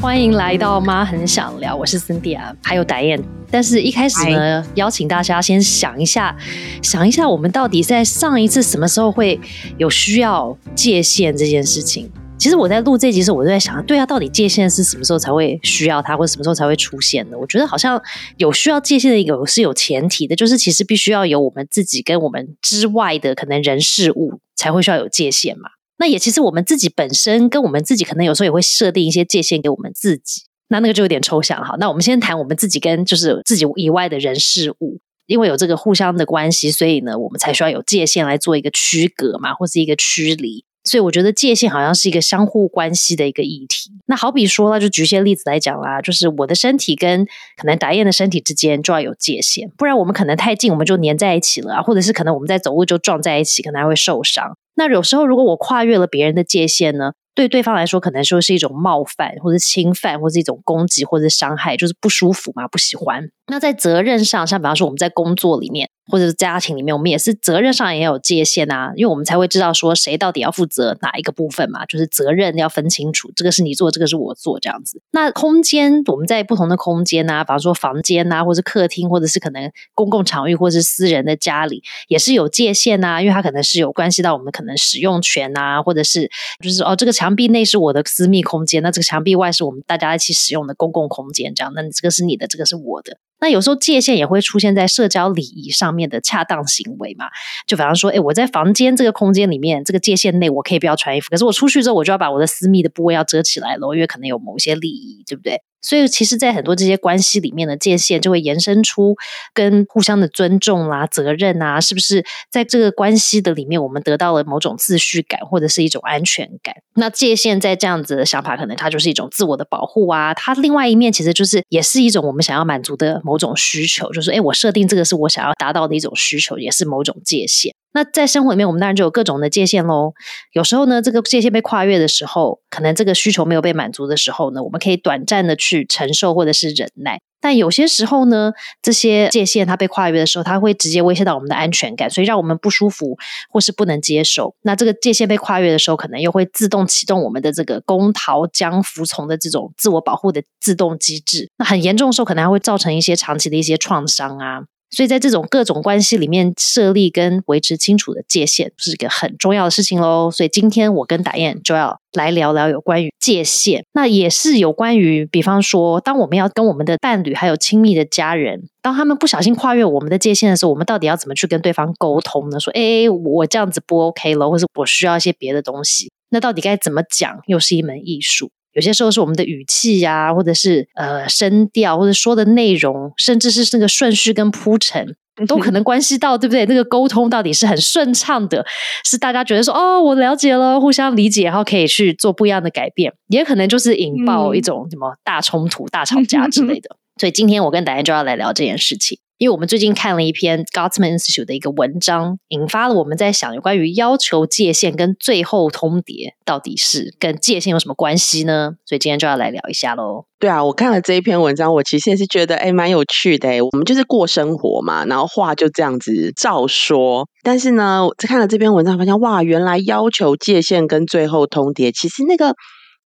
欢迎来到妈很想聊，我是 Cindy 啊，还有 Diane。但是一开始呢，邀请大家先想一下，想一下我们到底在上一次什么时候会有需要界限这件事情。其实我在录这集时，我就在想，对啊，到底界限是什么时候才会需要它，或者什么时候才会出现的？我觉得好像有需要界限的一个是有前提的，就是其实必须要有我们自己跟我们之外的可能人事物才会需要有界限嘛。那也其实我们自己本身跟我们自己可能有时候也会设定一些界限给我们自己，那那个就有点抽象哈。那我们先谈我们自己跟就是自己以外的人事物，因为有这个互相的关系，所以呢，我们才需要有界限来做一个区隔嘛，或是一个驱离。所以我觉得界限好像是一个相互关系的一个议题。那好比说，那就举些例子来讲啦，就是我的身体跟可能达燕的身体之间就要有界限，不然我们可能太近，我们就粘在一起了啊，或者是可能我们在走路就撞在一起，可能还会受伤。那有时候如果我跨越了别人的界限呢？对对方来说，可能说是一种冒犯，或者侵犯，或者一种攻击，或者伤害，就是不舒服嘛，不喜欢。那在责任上，像比方说我们在工作里面，或者是家庭里面，我们也是责任上也有界限啊，因为我们才会知道说谁到底要负责哪一个部分嘛，就是责任要分清楚，这个是你做，这个是我做，这样子。那空间，我们在不同的空间啊，比方说房间啊，或者客厅，或者是可能公共场域，或者是私人的家里，也是有界限啊，因为它可能是有关系到我们可能使用权啊，或者是就是哦这个。墙壁内是我的私密空间，那这个墙壁外是我们大家一起使用的公共空间，这样，那这个是你的，这个是我的。那有时候界限也会出现在社交礼仪上面的恰当行为嘛？就比方说，哎，我在房间这个空间里面，这个界限内我可以不要穿衣服，可是我出去之后，我就要把我的私密的部位要遮起来了，因为可能有某些利益，对不对？所以，其实，在很多这些关系里面的界限，就会延伸出跟互相的尊重啦、责任啊，是不是在这个关系的里面，我们得到了某种秩序感或者是一种安全感？那界限在这样子的想法，可能它就是一种自我的保护啊。它另外一面，其实就是也是一种我们想要满足的某种需求，就是哎，我设定这个是我想要达到的一种需求，也是某种界限。那在生活里面，我们当然就有各种的界限喽。有时候呢，这个界限被跨越的时候，可能这个需求没有被满足的时候呢，我们可以短暂的去承受或者是忍耐。但有些时候呢，这些界限它被跨越的时候，它会直接威胁到我们的安全感，所以让我们不舒服或是不能接受。那这个界限被跨越的时候，可能又会自动启动我们的这个攻逃将服从的这种自我保护的自动机制。那很严重的时候，可能还会造成一些长期的一些创伤啊。所以在这种各种关系里面，设立跟维持清楚的界限是一个很重要的事情喽。所以今天我跟达燕就要来聊聊有关于界限，那也是有关于，比方说，当我们要跟我们的伴侣还有亲密的家人，当他们不小心跨越我们的界限的时候，我们到底要怎么去跟对方沟通呢？说，哎，我这样子不 OK 了，或者我需要一些别的东西，那到底该怎么讲，又是一门艺术。有些时候是我们的语气呀，或者是呃声调，或者说的内容，甚至是那个顺序跟铺陈，都可能关系到，对不对？那个沟通到底是很顺畅的，是大家觉得说哦，我了解了，互相理解，然后可以去做不一样的改变，也可能就是引爆一种什么大冲突、大吵架之类的。所以今天我跟达燕就要来聊这件事情。因为我们最近看了一篇 Gottman Institute 的一个文章，引发了我们在想有关于要求界限跟最后通牒到底是跟界限有什么关系呢？所以今天就要来聊一下喽。对啊，我看了这一篇文章，我其实也是觉得哎蛮有趣的。我们就是过生活嘛，然后话就这样子照说。但是呢，在看了这篇文章，发现哇，原来要求界限跟最后通牒，其实那个。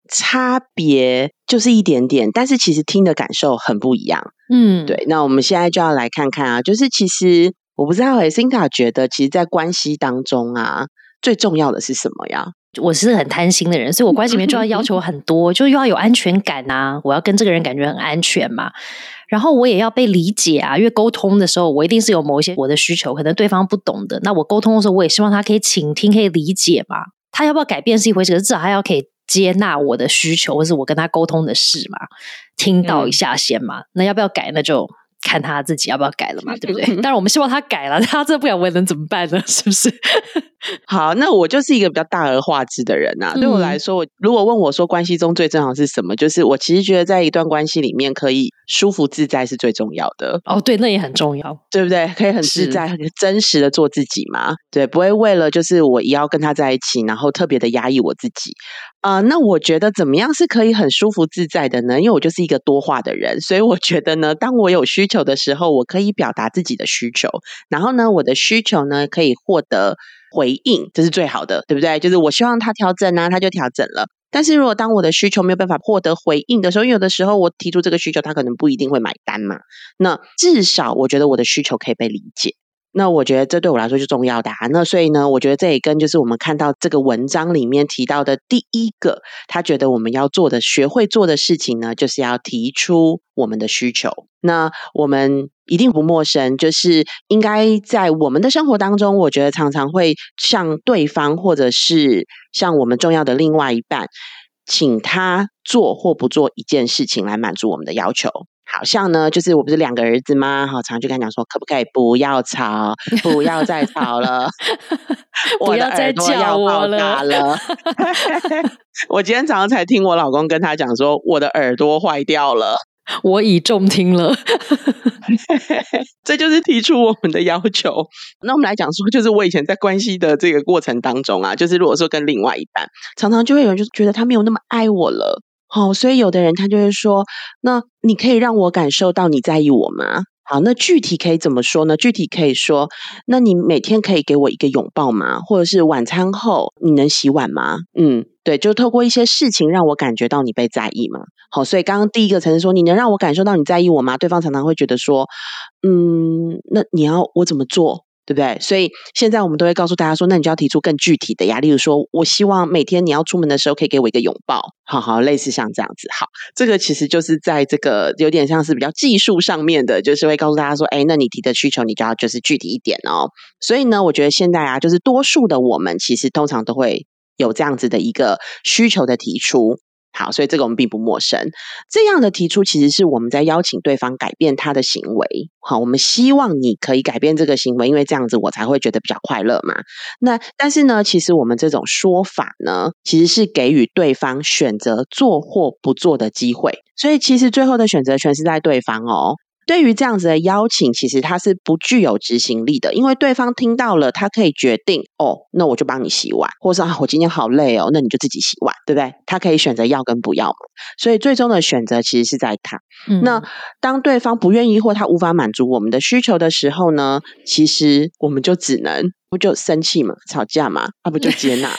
差别就是一点点，但是其实听的感受很不一样。嗯，对。那我们现在就要来看看啊，就是其实我不知道诶 s i n a 觉得，其实，在关系当中啊，最重要的是什么呀？我是很贪心的人，所以我关系里面就要要求很多，就又要有安全感啊，我要跟这个人感觉很安全嘛。然后我也要被理解啊，因为沟通的时候，我一定是有某一些我的需求，可能对方不懂的。那我沟通的时候，我也希望他可以倾听，可以理解嘛。他要不要改变是一回事，至少他要可以。接纳我的需求，或是我跟他沟通的事嘛，听到一下先嘛。那要不要改？那就看他自己要不要改了嘛，对不对？当然，我们希望他改了，他这不改，我也能怎么办呢？是不是？好，那我就是一个比较大而化之的人呐。对我来说，我如果问我说关系中最重要是什么，就是我其实觉得在一段关系里面，可以舒服自在是最重要的。哦，对，那也很重要，对不对？可以很自在、很真实的做自己嘛？对，不会为了就是我也要跟他在一起，然后特别的压抑我自己。啊，那我觉得怎么样是可以很舒服自在的呢？因为我就是一个多话的人，所以我觉得呢，当我有需求的时候，我可以表达自己的需求，然后呢，我的需求呢可以获得回应，这是最好的，对不对？就是我希望他调整啊，他就调整了。但是如果当我的需求没有办法获得回应的时候，有的时候我提出这个需求，他可能不一定会买单嘛。那至少我觉得我的需求可以被理解。那我觉得这对我来说是重要的啊。那所以呢，我觉得这也跟就是我们看到这个文章里面提到的第一个，他觉得我们要做的、学会做的事情呢，就是要提出我们的需求。那我们一定不陌生，就是应该在我们的生活当中，我觉得常常会向对方或者是向我们重要的另外一半，请他做或不做一件事情来满足我们的要求。好像呢，就是我不是两个儿子吗？好，常常就跟他讲说，可不可以不要吵，不要再吵了，不要再叫我了。我今天早上才听我老公跟他讲说，我的耳朵坏掉了，我已中听了。这就是提出我们的要求。那我们来讲说，就是我以前在关系的这个过程当中啊，就是如果说跟另外一半，常常就会有人就觉得他没有那么爱我了。好，所以有的人他就会说，那你可以让我感受到你在意我吗？好，那具体可以怎么说呢？具体可以说，那你每天可以给我一个拥抱吗？或者是晚餐后你能洗碗吗？嗯，对，就透过一些事情让我感觉到你被在意嘛。好，所以刚刚第一个层次说，你能让我感受到你在意我吗？对方常常会觉得说，嗯，那你要我怎么做？对不对？所以现在我们都会告诉大家说，那你就要提出更具体的呀。例如说，我希望每天你要出门的时候，可以给我一个拥抱，好好，类似像这样子。好，这个其实就是在这个有点像是比较技术上面的，就是会告诉大家说，哎，那你提的需求，你就要就是具体一点哦。所以呢，我觉得现在啊，就是多数的我们其实通常都会有这样子的一个需求的提出。好，所以这个我们并不陌生。这样的提出，其实是我们在邀请对方改变他的行为。好，我们希望你可以改变这个行为，因为这样子我才会觉得比较快乐嘛。那但是呢，其实我们这种说法呢，其实是给予对方选择做或不做的机会。所以其实最后的选择权是在对方哦。对于这样子的邀请，其实他是不具有执行力的，因为对方听到了，他可以决定哦，那我就帮你洗碗，或者啊，我今天好累哦，那你就自己洗碗，对不对？他可以选择要跟不要嘛。所以最终的选择其实是在他。那当对方不愿意或他无法满足我们的需求的时候呢，其实我们就只能不就生气嘛，吵架嘛，啊不就接纳？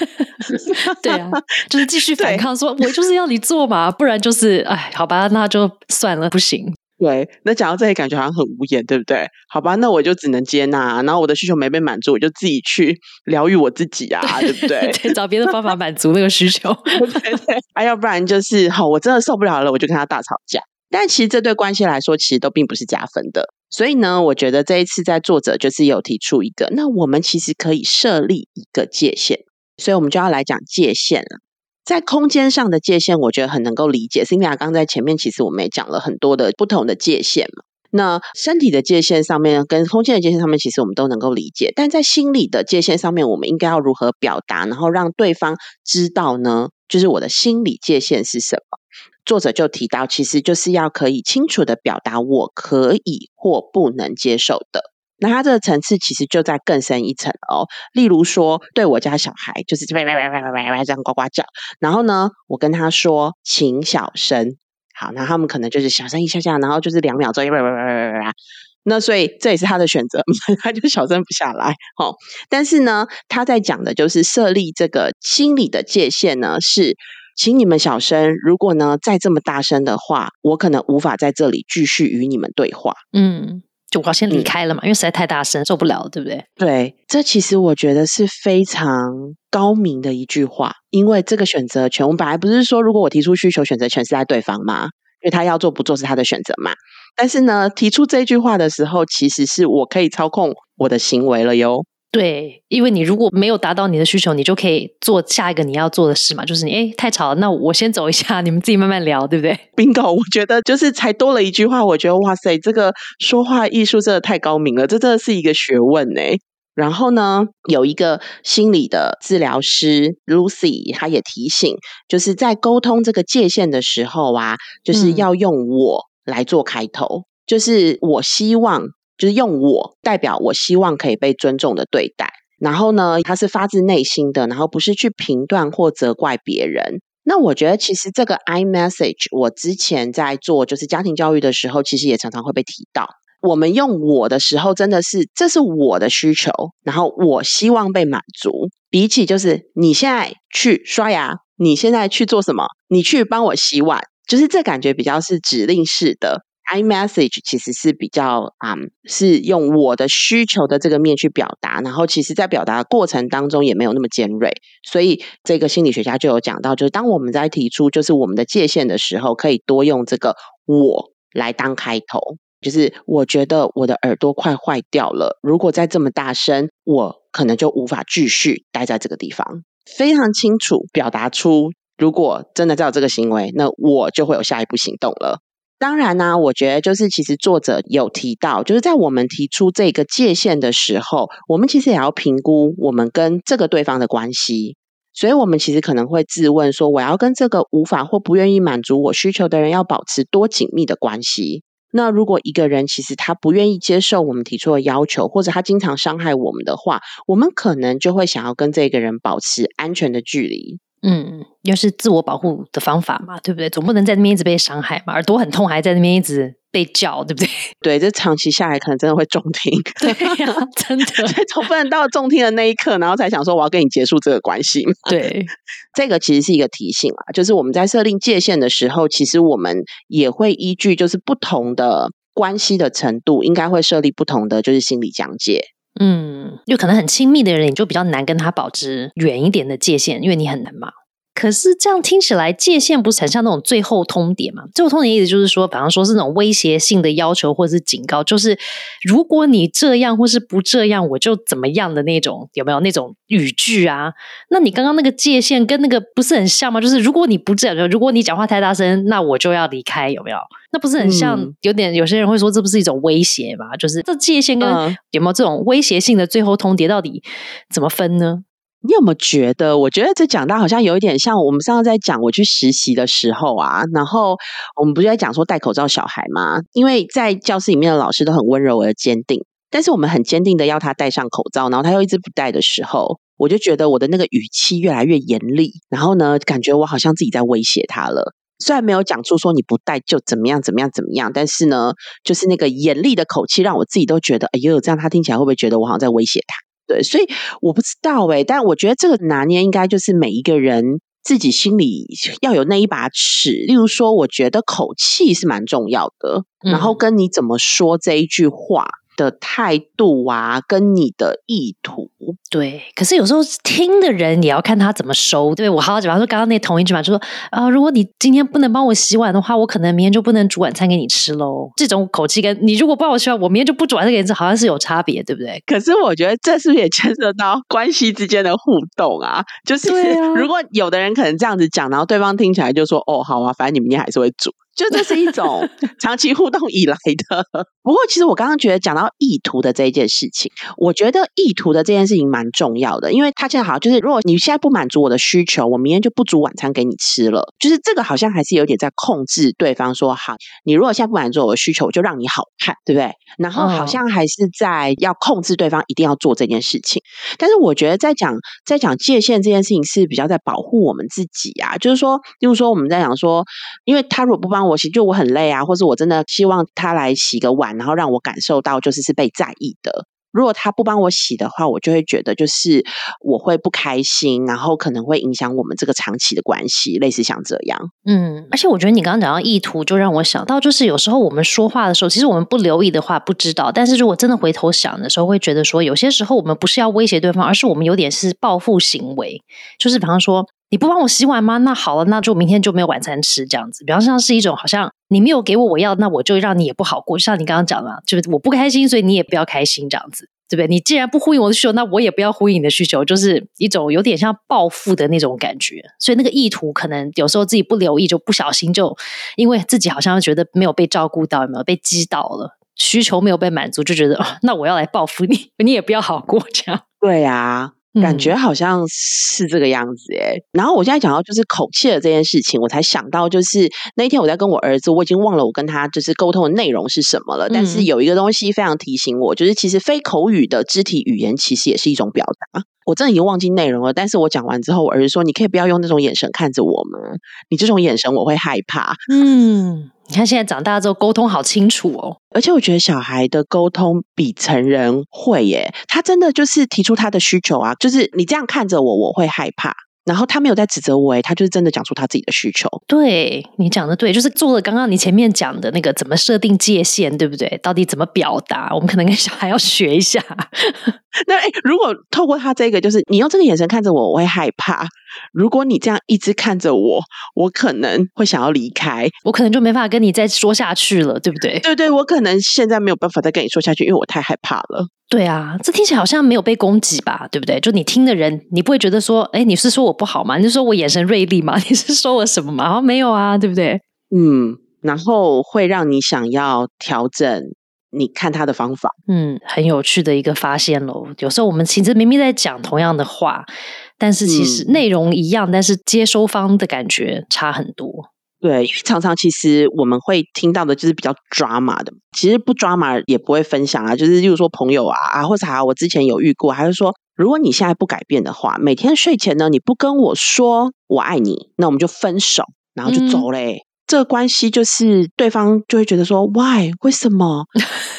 对啊，就是继续反抗，说我就是要你做嘛，不然就是哎，好吧，那就算了，不行。对，那讲到这里，感觉好像很无言，对不对？好吧，那我就只能接纳，然后我的需求没被满足，我就自己去 疗愈我自己啊，对不对？找别的方法满足那个需求，对对。啊，要不然就是好，我真的受不了了，我就跟他大吵架。但其实这对关系来说，其实都并不是加分的。所以呢，我觉得这一次在作者就是有提出一个，那我们其实可以设立一个界限，所以我们就要来讲界限了。在空间上的界限，我觉得很能够理解。辛迪亚刚在前面其实我们也讲了很多的不同的界限嘛。那身体的界限上面跟空间的界限上面，其实我们都能够理解。但在心理的界限上面，我们应该要如何表达，然后让对方知道呢？就是我的心理界限是什么？作者就提到，其实就是要可以清楚的表达我可以或不能接受的。那他这个层次其实就在更深一层哦。例如说，对我家小孩就是这样呱呱叫，然后呢，我跟他说请小声，好，那他们可能就是小声一下下，然后就是两秒钟，那所以这也是他的选择，他就小声不下来。好，但是呢，他在讲的就是设立这个心理的界限呢，是请你们小声。如果呢再这么大声的话，我可能无法在这里继续与你们对话。嗯。就我要先离开了嘛，因为实在太大声，受不了，对不对？对，这其实我觉得是非常高明的一句话，因为这个选择权，我们本来不是说，如果我提出需求，选择权是在对方吗？因为他要做不做是他的选择嘛。但是呢，提出这句话的时候，其实是我可以操控我的行为了哟。对，因为你如果没有达到你的需求，你就可以做下一个你要做的事嘛，就是你哎太吵了，那我先走一下，你们自己慢慢聊，对不对？Bingo，我觉得就是才多了一句话，我觉得哇塞，这个说话艺术真的太高明了，这真的是一个学问呢。然后呢，有一个心理的治疗师 Lucy，他也提醒，就是在沟通这个界限的时候啊，就是要用我来做开头，就是我希望，就是用我代表我希望可以被尊重的对待。然后呢，它是发自内心的，然后不是去评断或责怪别人。那我觉得其实这个 I message，我之前在做就是家庭教育的时候，其实也常常会被提到。我们用我的时候，真的是这是我的需求，然后我希望被满足。比起就是你现在去刷牙，你现在去做什么，你去帮我洗碗，就是这感觉比较是指令式的。I message 其实是比较啊，是用我的需求的这个面去表达，然后其实在表达的过程当中也没有那么尖锐，所以这个心理学家就有讲到，就是当我们在提出就是我们的界限的时候，可以多用这个我来当开头，就是我觉得我的耳朵快坏掉了，如果再这么大声，我可能就无法继续待在这个地方，非常清楚表达出，如果真的在有这个行为，那我就会有下一步行动了。当然呢，我觉得就是其实作者有提到，就是在我们提出这个界限的时候，我们其实也要评估我们跟这个对方的关系。所以，我们其实可能会自问说：我要跟这个无法或不愿意满足我需求的人，要保持多紧密的关系？那如果一个人其实他不愿意接受我们提出的要求，或者他经常伤害我们的话，我们可能就会想要跟这个人保持安全的距离。嗯，又是自我保护的方法嘛，对不对？总不能在那边一直被伤害嘛，耳朵很痛还在那边一直被叫，对不对？对，这长期下来可能真的会中听。对呀，真的，总不能到中听的那一刻，然后才想说我要跟你结束这个关系。对，这个其实是一个提醒啊，就是我们在设定界限的时候，其实我们也会依据就是不同的关系的程度，应该会设立不同的就是心理讲解。嗯，就可能很亲密的人，你就比较难跟他保持远一点的界限，因为你很难嘛。可是这样听起来，界限不是很像那种最后通牒嘛？最后通牒意思就是说，比方说是那种威胁性的要求或者是警告，就是如果你这样或是不这样，我就怎么样的那种，有没有那种语句啊？那你刚刚那个界限跟那个不是很像吗？就是如果你不这样，如果你讲话太大声，那我就要离开，有没有？那不是很像？有点有些人会说，这不是一种威胁吗？就是这界限跟有没有这种威胁性的最后通牒，到底怎么分呢？你有没有觉得？我觉得这讲到好像有一点像我们上次在讲我去实习的时候啊，然后我们不是在讲说戴口罩小孩吗？因为在教室里面的老师都很温柔而坚定，但是我们很坚定的要他戴上口罩，然后他又一直不戴的时候，我就觉得我的那个语气越来越严厉，然后呢，感觉我好像自己在威胁他了。虽然没有讲出说你不戴就怎么样怎么样怎么样，但是呢，就是那个严厉的口气让我自己都觉得，哎呦，这样他听起来会不会觉得我好像在威胁他？对，所以我不知道哎，但我觉得这个拿捏应该就是每一个人自己心里要有那一把尺。例如说，我觉得口气是蛮重要的，然后跟你怎么说这一句话。的态度啊，跟你的意图，对。可是有时候听的人也要看他怎么收。对我好好讲，说刚刚那同一句嘛，就说啊，如果你今天不能帮我洗碗的话，我可能明天就不能煮晚餐给你吃喽。这种口气跟你如果不帮我洗碗，我明天就不煮晚餐给你吃，好像是有差别，对不对？可是我觉得这是不是也牵涉到关系之间的互动啊？就是如果有的人可能这样子讲，然后对方听起来就说哦，好啊，反正你明天还是会煮。就这是一种 长期互动以来的。不过，其实我刚刚觉得讲到意图的这一件事情，我觉得意图的这件事情蛮重要的，因为他现在好像就是，如果你现在不满足我的需求，我明天就不煮晚餐给你吃了。就是这个好像还是有点在控制对方，说好，你如果现在不满足我的需求，我就让你好看，对不对？然后好像还是在要控制对方一定要做这件事情。但是我觉得在讲在讲界限这件事情是比较在保护我们自己啊，就是说，例如说我们在讲说，因为他如果不帮。我其实就我很累啊，或是我真的希望他来洗个碗，然后让我感受到就是是被在意的。如果他不帮我洗的话，我就会觉得就是我会不开心，然后可能会影响我们这个长期的关系，类似像这样。嗯，而且我觉得你刚刚讲到意图，就让我想到，就是有时候我们说话的时候，其实我们不留意的话不知道，但是如果真的回头想的时候，会觉得说，有些时候我们不是要威胁对方，而是我们有点是报复行为，就是比方说。你不帮我洗碗吗？那好了，那就明天就没有晚餐吃这样子。比方像是一种好像你没有给我我要，那我就让你也不好过。像你刚刚讲的，就是我不开心，所以你也不要开心这样子，对不对？你既然不呼应我的需求，那我也不要呼应你的需求，就是一种有点像报复的那种感觉。所以那个意图可能有时候自己不留意，就不小心就因为自己好像觉得没有被照顾到，有没有被击倒了，需求没有被满足，就觉得那我要来报复你，你也不要好过这样。对啊。感觉好像是这个样子哎。然后我现在讲到就是口气的这件事情，我才想到就是那一天我在跟我儿子，我已经忘了我跟他就是沟通的内容是什么了。但是有一个东西非常提醒我，就是其实非口语的肢体语言其实也是一种表达。我真的已经忘记内容了，但是我讲完之后，我儿子说：“你可以不要用那种眼神看着我吗？你这种眼神我会害怕。”嗯。你看，现在长大之后沟通好清楚哦，而且我觉得小孩的沟通比成人会耶。他真的就是提出他的需求啊，就是你这样看着我，我会害怕。然后他没有在指责我，诶，他就是真的讲出他自己的需求。对你讲的对，就是做了刚刚你前面讲的那个怎么设定界限，对不对？到底怎么表达？我们可能跟小孩要学一下。那哎，如果透过他这个，就是你用这个眼神看着我，我会害怕。如果你这样一直看着我，我可能会想要离开，我可能就没法跟你再说下去了，对不对？对对，我可能现在没有办法再跟你说下去，因为我太害怕了。对啊，这听起来好像没有被攻击吧？对不对？就你听的人，你不会觉得说，哎，你是说我不好吗？你是说我眼神锐利吗？你是说我什么吗？然后没有啊，对不对？嗯，然后会让你想要调整你看他的方法。嗯，很有趣的一个发现喽。有时候我们其实明明在讲同样的话，但是其实内容一样，但是接收方的感觉差很多。对，因为常常其实我们会听到的就是比较抓马的，其实不抓马也不会分享啊。就是例如说朋友啊啊，或者啊我之前有遇过，还是说如果你现在不改变的话，每天睡前呢你不跟我说我爱你，那我们就分手，然后就走嘞。这个关系就是对方就会觉得说，Why？为什么？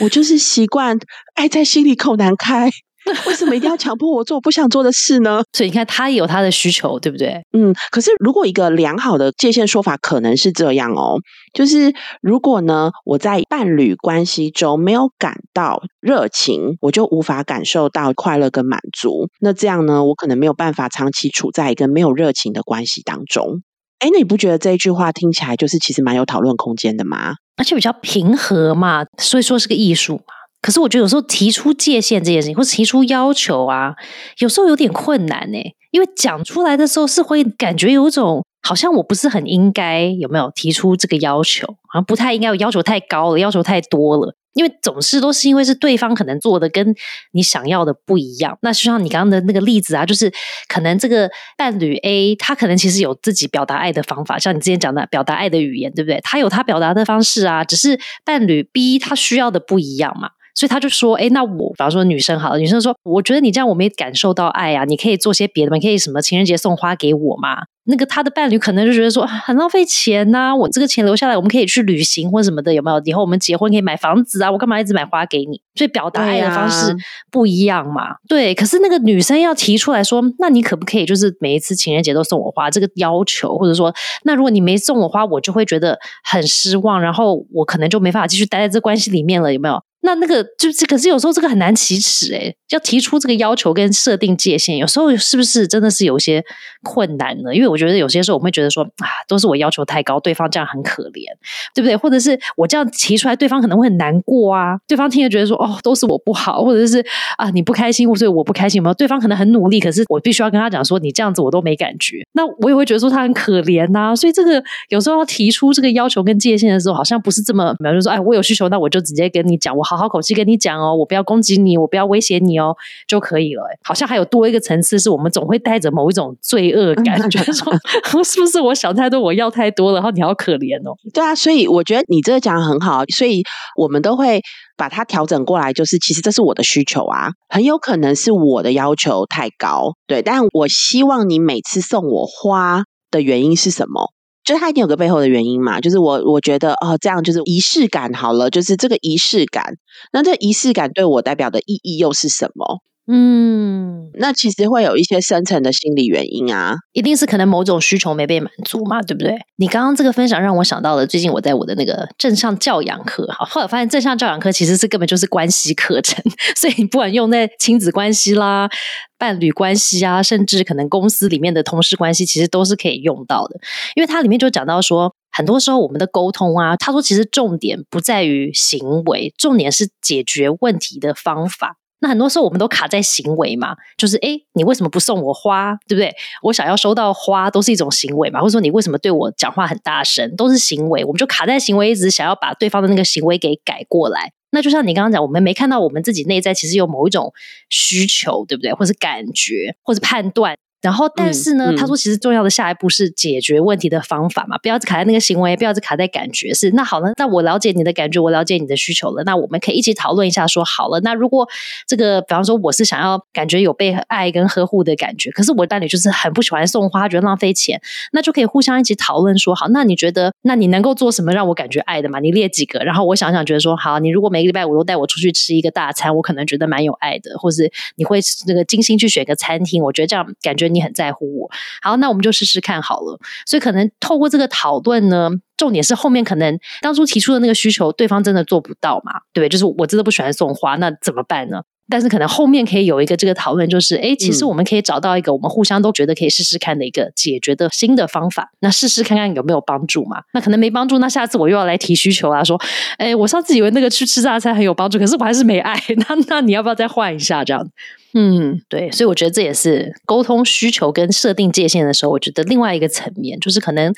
我就是习惯爱在心里口难开。为什么一定要强迫我做我不想做的事呢？所以你看，他也有他的需求，对不对？嗯。可是，如果一个良好的界限说法可能是这样哦，就是如果呢，我在伴侣关系中没有感到热情，我就无法感受到快乐跟满足。那这样呢，我可能没有办法长期处在一个没有热情的关系当中。哎，那你不觉得这一句话听起来就是其实蛮有讨论空间的吗？而且比较平和嘛，所以说是个艺术嘛。可是我觉得有时候提出界限这件事情，或者提出要求啊，有时候有点困难呢。因为讲出来的时候是会感觉有种好像我不是很应该有没有提出这个要求，好像不太应该，要求太高了，要求太多了。因为总是都是因为是对方可能做的跟你想要的不一样。那就像你刚刚的那个例子啊，就是可能这个伴侣 A 他可能其实有自己表达爱的方法，像你之前讲的表达爱的语言，对不对？他有他表达的方式啊，只是伴侣 B 他需要的不一样嘛。所以他就说：“哎，那我，比方说女生好了，女生说，我觉得你这样我没感受到爱啊，你可以做些别的吗？可以什么情人节送花给我吗？那个他的伴侣可能就觉得说很浪费钱呐，我这个钱留下来，我们可以去旅行或什么的，有没有？以后我们结婚可以买房子啊，我干嘛一直买花给你？所以表达爱的方式不一样嘛。对，可是那个女生要提出来说，那你可不可以就是每一次情人节都送我花？这个要求，或者说，那如果你没送我花，我就会觉得很失望，然后我可能就没法继续待在这关系里面了，有没有？”那那个就是，可是有时候这个很难启齿哎，要提出这个要求跟设定界限，有时候是不是真的是有些困难呢？因为我觉得有些时候我们会觉得说啊，都是我要求太高，对方这样很可怜，对不对？或者是我这样提出来，对方可能会很难过啊，对方听了觉得说哦，都是我不好，或者是啊你不开心，或者我不开心有没有？对方可能很努力，可是我必须要跟他讲说，你这样子我都没感觉，那我也会觉得说他很可怜呐。所以这个有时候要提出这个要求跟界限的时候，好像不是这么，比如说哎，我有需求，那我就直接跟你讲，我。好好口气跟你讲哦，我不要攻击你，我不要威胁你哦，就可以了。好像还有多一个层次，是我们总会带着某一种罪恶感，觉得说 是不是我想太多，我要太多了，然后你好可怜哦。对啊，所以我觉得你这个讲的很好，所以我们都会把它调整过来，就是其实这是我的需求啊，很有可能是我的要求太高，对，但我希望你每次送我花的原因是什么？就是它一定有个背后的原因嘛，就是我我觉得哦，这样就是仪式感好了，就是这个仪式感，那这仪式感对我代表的意义又是什么？嗯，那其实会有一些深层的心理原因啊，一定是可能某种需求没被满足嘛，对不对？你刚刚这个分享让我想到了，最近我在我的那个正向教养课，哈，后来发现正向教养课其实是根本就是关系课程，所以你不管用在亲子关系啦、伴侣关系啊，甚至可能公司里面的同事关系，其实都是可以用到的，因为它里面就讲到说，很多时候我们的沟通啊，他说其实重点不在于行为，重点是解决问题的方法。那很多时候我们都卡在行为嘛，就是诶，你为什么不送我花，对不对？我想要收到花都是一种行为嘛，或者说你为什么对我讲话很大声，都是行为，我们就卡在行为，一直想要把对方的那个行为给改过来。那就像你刚刚讲，我们没看到我们自己内在其实有某一种需求，对不对？或是感觉，或是判断。然后，但是呢，他说，其实重要的下一步是解决问题的方法嘛，不要只卡在那个行为，不要只卡在感觉。是那好了，那我了解你的感觉，我了解你的需求了，那我们可以一起讨论一下，说好了，那如果这个，比方说我是想要感觉有被爱跟呵护的感觉，可是我伴侣就是很不喜欢送花，觉得浪费钱，那就可以互相一起讨论说，好，那你觉得，那你能够做什么让我感觉爱的嘛？你列几个，然后我想想，觉得说，好，你如果每个礼拜五都带我出去吃一个大餐，我可能觉得蛮有爱的，或是你会那个精心去选个餐厅，我觉得这样感觉你很在乎我。好，那我们就试试看好了。所以可能透过这个讨论呢，重点是后面可能当初提出的那个需求，对方真的做不到嘛？对？就是我真的不喜欢送花，那怎么办呢？但是可能后面可以有一个这个讨论，就是哎，其实我们可以找到一个我们互相都觉得可以试试看的一个解决的新的方法。那试试看看有没有帮助嘛？那可能没帮助，那下次我又要来提需求啊，说哎，我上次以为那个去吃大餐很有帮助，可是我还是没爱。那那你要不要再换一下这样？嗯，对，所以我觉得这也是沟通需求跟设定界限的时候，我觉得另外一个层面就是可能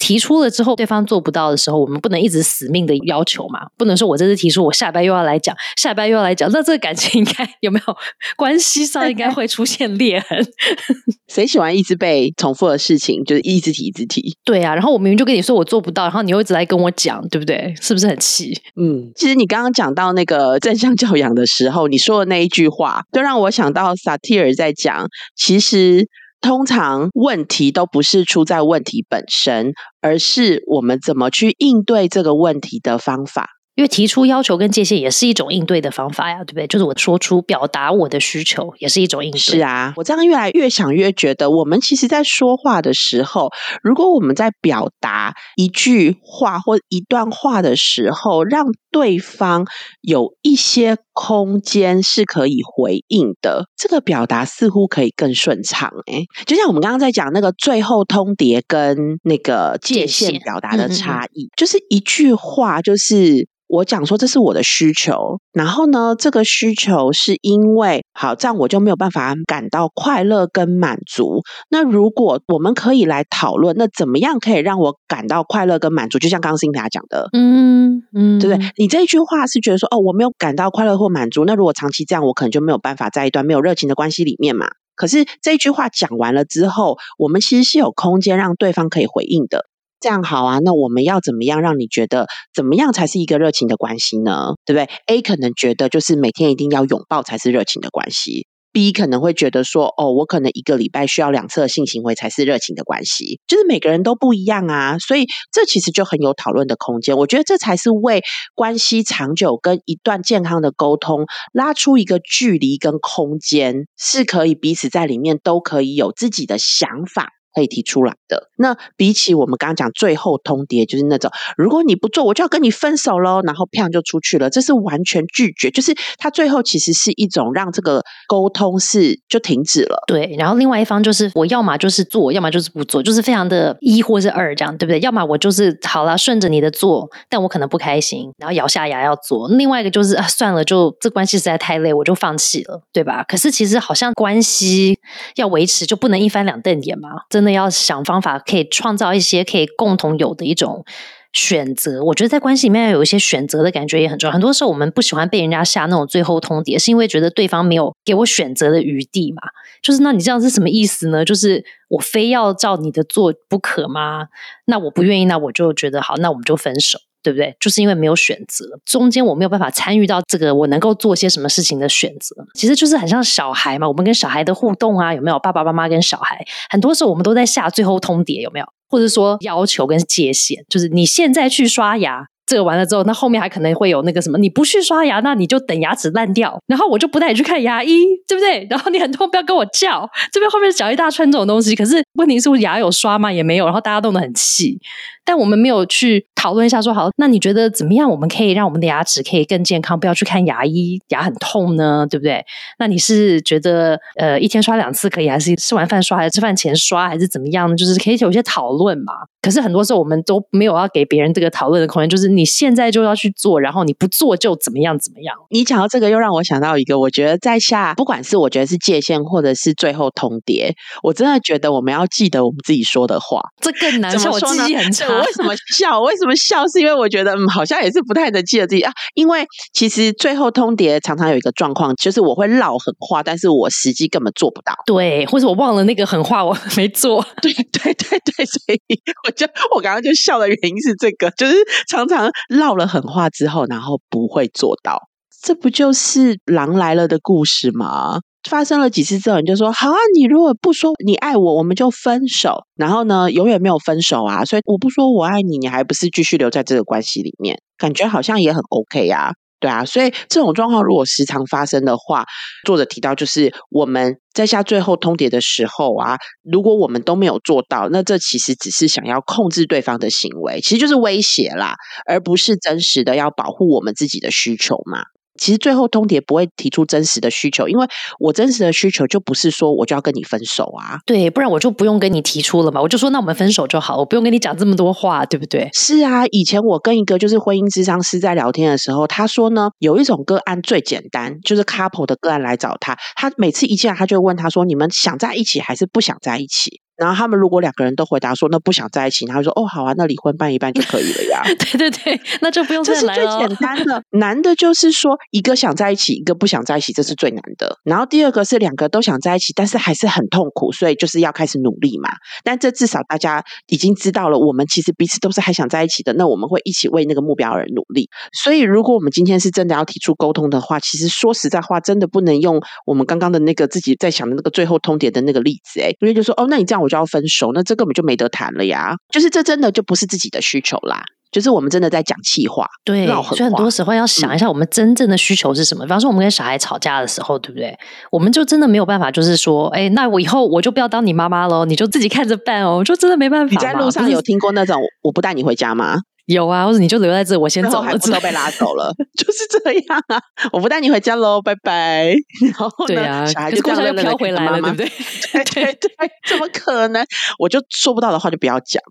提出了之后，对方做不到的时候，我们不能一直死命的要求嘛，不能说我这次提出，我下班又要来讲，下班又要来讲，那这个感情应该有没有关系上应该会出现裂痕？谁喜欢一直被重复的事情，就是一直提一直提？对啊，然后我明明就跟你说我做不到，然后你又一直来跟我讲，对不对？是不是很气？嗯，其实你刚刚讲到那个正向教养的时候，你说的那一句话，就让我。想到萨提尔在讲，其实通常问题都不是出在问题本身，而是我们怎么去应对这个问题的方法。因为提出要求跟界限也是一种应对的方法呀，对不对？就是我说出表达我的需求，也是一种应对。是啊，我这样越来越想越觉得，我们其实在说话的时候，如果我们在表达一句话或一段话的时候，让对方有一些空间是可以回应的，这个表达似乎可以更顺畅。哎，就像我们刚刚在讲那个最后通牒跟那个界限表达的差异，就是一句话，就是。我讲说这是我的需求，然后呢，这个需求是因为好，这样我就没有办法感到快乐跟满足。那如果我们可以来讨论，那怎么样可以让我感到快乐跟满足？就像刚刚辛达讲的，嗯嗯，对不对？你这一句话是觉得说，哦，我没有感到快乐或满足，那如果长期这样，我可能就没有办法在一段没有热情的关系里面嘛。可是这一句话讲完了之后，我们其实是有空间让对方可以回应的。这样好啊，那我们要怎么样让你觉得怎么样才是一个热情的关系呢？对不对？A 可能觉得就是每天一定要拥抱才是热情的关系，B 可能会觉得说，哦，我可能一个礼拜需要两次性行为才是热情的关系，就是每个人都不一样啊，所以这其实就很有讨论的空间。我觉得这才是为关系长久跟一段健康的沟通拉出一个距离跟空间，是可以彼此在里面都可以有自己的想法。可以提出来的。那比起我们刚刚讲最后通牒，就是那种如果你不做，我就要跟你分手喽，然后啪就出去了，这是完全拒绝。就是他最后其实是一种让这个沟通是就停止了。对，然后另外一方就是我要么就是做，要么就是不做，就是非常的一或是二这样，对不对？要么我就是好了，顺着你的做，但我可能不开心，然后咬下牙要做。另外一个就是啊，算了，就这关系实在太累，我就放弃了，对吧？可是其实好像关系要维持，就不能一翻两瞪眼嘛。真的要想方法，可以创造一些可以共同有的一种选择。我觉得在关系里面有一些选择的感觉也很重要。很多时候我们不喜欢被人家下那种最后通牒，是因为觉得对方没有给我选择的余地嘛。就是那你这样是什么意思呢？就是我非要照你的做不可吗？那我不愿意，那我就觉得好，那我们就分手。对不对？就是因为没有选择，中间我没有办法参与到这个我能够做些什么事情的选择，其实就是很像小孩嘛。我们跟小孩的互动啊，有没有爸爸妈妈跟小孩？很多时候我们都在下最后通牒，有没有？或者说要求跟界限，就是你现在去刷牙。这个完了之后，那后面还可能会有那个什么，你不去刷牙，那你就等牙齿烂掉，然后我就不带你去看牙医，对不对？然后你很痛，不要跟我叫。这边后面讲一大串这种东西，可是问题是，牙有刷吗？也没有，然后大家弄得很气。但我们没有去讨论一下，说好，那你觉得怎么样？我们可以让我们的牙齿可以更健康，不要去看牙医，牙很痛呢，对不对？那你是觉得呃一天刷两次可以，还是吃完饭刷，还是吃饭前刷，还是怎么样呢？就是可以有一些讨论嘛。可是很多时候我们都没有要给别人这个讨论的空间，就是你现在就要去做，然后你不做就怎么样怎么样。你讲到这个，又让我想到一个，我觉得在下不管是我觉得是界限，或者是最后通牒，我真的觉得我们要记得我们自己说的话，这更难。我记忆很差。为什么笑？为什么么笑？是因为我觉得，嗯，好像也是不太能记得自己啊。因为其实最后通牒常常有一个状况，就是我会唠狠话，但是我实际根本做不到。对，或者我忘了那个狠话，我没做。对对对对，所以我就我刚刚就笑的原因是这个，就是常常唠了狠话之后，然后不会做到。这不就是狼来了的故事吗？发生了几次之后，你就说好啊，你如果不说你爱我，我们就分手。然后呢，永远没有分手啊。所以我不说我爱你，你还不是继续留在这个关系里面？感觉好像也很 OK 呀，对啊。所以这种状况如果时常发生的话，作者提到就是我们在下最后通牒的时候啊，如果我们都没有做到，那这其实只是想要控制对方的行为，其实就是威胁啦，而不是真实的要保护我们自己的需求嘛。其实最后通牒不会提出真实的需求，因为我真实的需求就不是说我就要跟你分手啊，对，不然我就不用跟你提出了嘛，我就说那我们分手就好，我不用跟你讲这么多话，对不对？是啊，以前我跟一个就是婚姻智商师在聊天的时候，他说呢，有一种个案最简单，就是 couple 的个案来找他，他每次一进来他就问他说，你们想在一起还是不想在一起？然后他们如果两个人都回答说那不想在一起，他就说哦好啊，那离婚办一办就可以了呀。对对对，那就不用这是最简单的。难的就是说一个想在一起，一个不想在一起，这是最难的。然后第二个是两个都想在一起，但是还是很痛苦，所以就是要开始努力嘛。但这至少大家已经知道了，我们其实彼此都是还想在一起的。那我们会一起为那个目标而努力。所以如果我们今天是真的要提出沟通的话，其实说实在话，真的不能用我们刚刚的那个自己在想的那个最后通牒的那个例子。哎，因为就说哦，那你这样我就要分手，那。这根本就没得谈了呀！就是这真的就不是自己的需求啦，就是我们真的在讲气话，对，所以很多时候要想一下我们真正的需求是什么。比方说，我们跟小孩吵架的时候，对不对？我们就真的没有办法，就是说，哎，那我以后我就不要当你妈妈喽，你就自己看着办哦。就真的没办法。你在路上有听过那种我不带你回家吗？有啊，或者你就留在这，我先走了，都被拉走了，就是这样啊！我不带你回家喽，拜拜。然后对啊，小孩就这样飘回来了，对不对？对对 对，怎么可能？我就说不到的话就不要讲。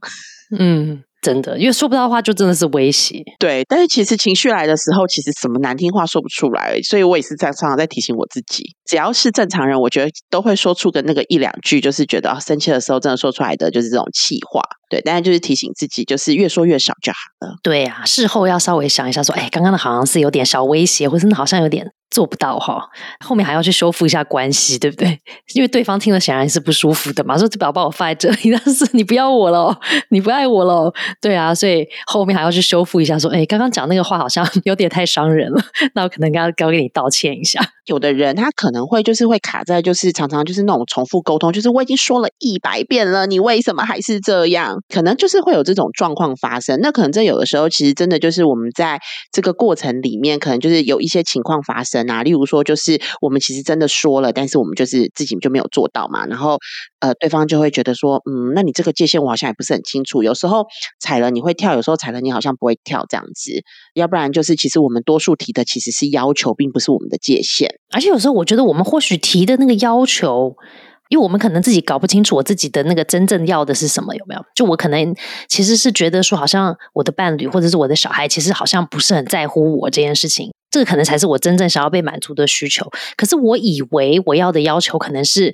嗯。真的，因为说不到话，就真的是威胁。对，但是其实情绪来的时候，其实什么难听话说不出来，所以我也是在常常在提醒我自己，只要是正常人，我觉得都会说出个那个一两句，就是觉得生气的时候，真的说出来的就是这种气话。对，但是就是提醒自己，就是越说越少就好了。对啊，事后要稍微想一下，说，哎，刚刚的好像是有点小威胁，或者好像有点。做不到哈，后面还要去修复一下关系，对不对？因为对方听了显然是不舒服的嘛，说这宝宝我放在这里，但是你不要我了，你不爱我了，对啊，所以后面还要去修复一下，说，哎，刚刚讲那个话好像有点太伤人了，那我可能该该给你道歉一下。有的人他可能会就是会卡在，就是常常就是那种重复沟通，就是我已经说了一百遍了，你为什么还是这样？可能就是会有这种状况发生。那可能这有的时候其实真的就是我们在这个过程里面，可能就是有一些情况发生。啊，例如说，就是我们其实真的说了，但是我们就是自己就没有做到嘛。然后，呃，对方就会觉得说，嗯，那你这个界限我好像也不是很清楚。有时候踩了你会跳，有时候踩了你好像不会跳这样子。要不然就是，其实我们多数提的其实是要求，并不是我们的界限。而且有时候我觉得，我们或许提的那个要求。因为我们可能自己搞不清楚我自己的那个真正要的是什么，有没有？就我可能其实是觉得说，好像我的伴侣或者是我的小孩，其实好像不是很在乎我这件事情，这个可能才是我真正想要被满足的需求。可是我以为我要的要求，可能是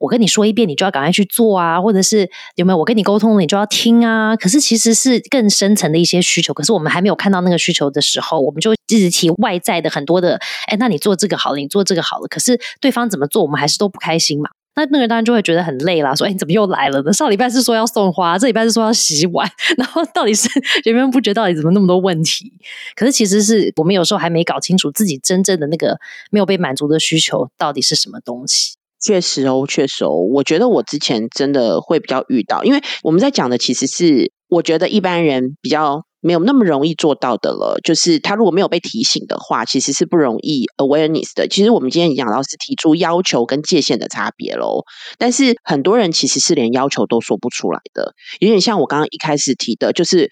我跟你说一遍，你就要赶快去做啊，或者是有没有我跟你沟通了，你就要听啊。可是其实是更深层的一些需求。可是我们还没有看到那个需求的时候，我们就一直提外在的很多的，哎，那你做这个好了，你做这个好了。可是对方怎么做，我们还是都不开心嘛。那那个人当然就会觉得很累啦，说：“哎，你怎么又来了呢？上礼拜是说要送花，这礼拜是说要洗碗，然后到底是源源不绝，到底怎么那么多问题？可是其实是我们有时候还没搞清楚自己真正的那个没有被满足的需求到底是什么东西。确实哦，确实哦，我觉得我之前真的会比较遇到，因为我们在讲的其实是我觉得一般人比较。没有那么容易做到的了，就是他如果没有被提醒的话，其实是不容易 awareness 的。其实我们今天讲到是提出要求跟界限的差别喽，但是很多人其实是连要求都说不出来的，有点像我刚刚一开始提的，就是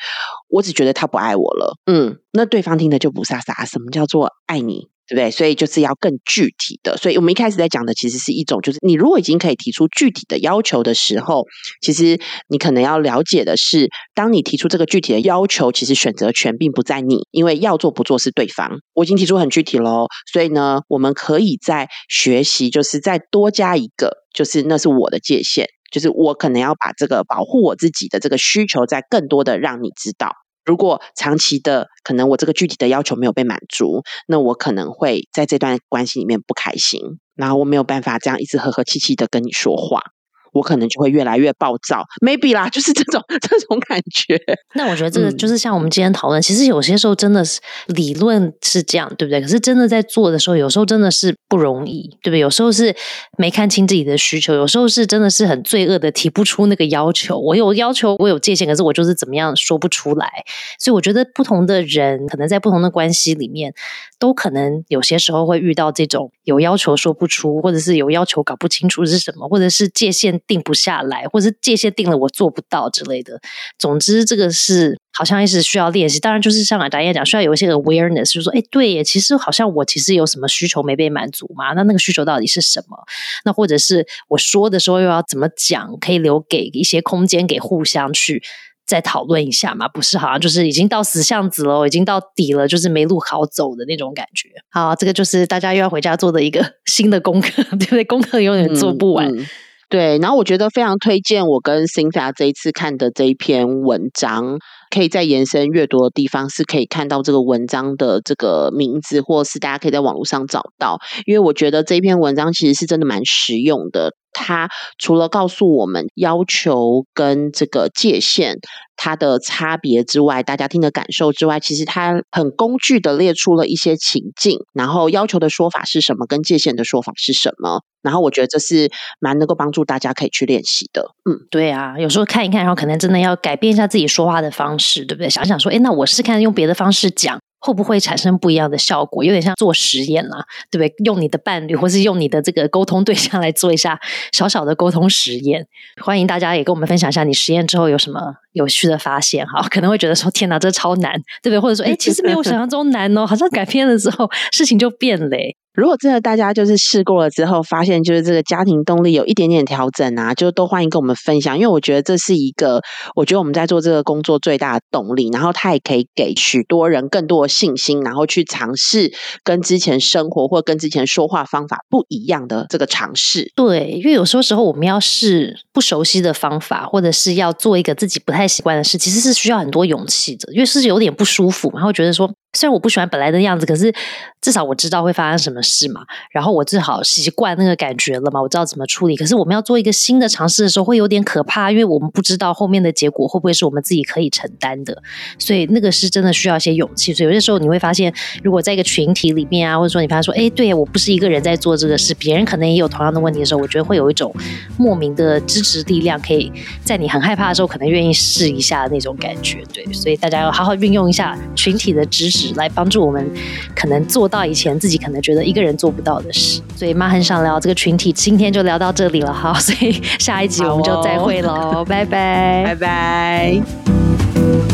我只觉得他不爱我了，嗯，那对方听的就不傻傻，什么叫做爱你？对不对？所以就是要更具体的。所以我们一开始在讲的，其实是一种，就是你如果已经可以提出具体的要求的时候，其实你可能要了解的是，当你提出这个具体的要求，其实选择权并不在你，因为要做不做是对方。我已经提出很具体喽，所以呢，我们可以在学习，就是再多加一个，就是那是我的界限，就是我可能要把这个保护我自己的这个需求，再更多的让你知道。如果长期的可能我这个具体的要求没有被满足，那我可能会在这段关系里面不开心，然后我没有办法这样一直和和气气的跟你说话。我可能就会越来越暴躁，maybe 啦，就是这种 这种感觉。那我觉得这个就是像我们今天讨论，其实有些时候真的是理论是这样，对不对？可是真的在做的时候，有时候真的是不容易，对不对？有时候是没看清自己的需求，有时候是真的是很罪恶的提不出那个要求。我有要求，我有界限，可是我就是怎么样说不出来。所以我觉得不同的人可能在不同的关系里面，都可能有些时候会遇到这种有要求说不出，或者是有要求搞不清楚是什么，或者是界限。定不下来，或者是界限定了我做不到之类的。总之，这个是好像一直需要练习。当然，就是像达燕讲，需要有一些 awareness，就是说，哎，对耶，其实好像我其实有什么需求没被满足嘛？那那个需求到底是什么？那或者是我说的时候又要怎么讲？可以留给一些空间给互相去再讨论一下嘛？不是，好像就是已经到死巷子了，已经到底了，就是没路好走的那种感觉。好，这个就是大家又要回家做的一个 新的功课，对不对？功课永远做不完。对，然后我觉得非常推荐我跟 Cynthia 这一次看的这一篇文章，可以在延伸阅读的地方是可以看到这个文章的这个名字，或是大家可以在网络上找到。因为我觉得这一篇文章其实是真的蛮实用的。它除了告诉我们要求跟这个界限它的差别之外，大家听的感受之外，其实它很工具的列出了一些情境，然后要求的说法是什么，跟界限的说法是什么。然后我觉得这是蛮能够帮助大家可以去练习的。嗯，对啊，有时候看一看，然后可能真的要改变一下自己说话的方式，对不对？想想说，哎，那我试看用别的方式讲。会不会产生不一样的效果？有点像做实验啦，对不对？用你的伴侣，或是用你的这个沟通对象来做一下小小的沟通实验。欢迎大家也跟我们分享一下你实验之后有什么有趣的发现哈。可能会觉得说天哪，这超难，对不对？或者说哎，其实没有想象中难哦，好像改变了之后事情就变了。如果真的大家就是试过了之后，发现就是这个家庭动力有一点点调整啊，就都欢迎跟我们分享，因为我觉得这是一个，我觉得我们在做这个工作最大的动力，然后它也可以给许多人更多的信心，然后去尝试跟之前生活或跟之前说话方法不一样的这个尝试。对，因为有时候时候我们要试不熟悉的方法，或者是要做一个自己不太太习惯的事，其实是需要很多勇气的，因为是有点不舒服，然后觉得说。虽然我不喜欢本来的样子，可是至少我知道会发生什么事嘛。然后我最好习惯那个感觉了嘛，我知道怎么处理。可是我们要做一个新的尝试的时候，会有点可怕，因为我们不知道后面的结果会不会是我们自己可以承担的。所以那个是真的需要一些勇气。所以有些时候你会发现，如果在一个群体里面啊，或者说你发现说，哎，对我不是一个人在做这个事，别人可能也有同样的问题的时候，我觉得会有一种莫名的支持力量，可以在你很害怕的时候，可能愿意试一下那种感觉。对，所以大家要好好运用一下群体的支持。来帮助我们，可能做到以前自己可能觉得一个人做不到的事。所以妈很想聊这个群体，今天就聊到这里了哈。所以下一集我们就再会喽，拜拜，拜拜。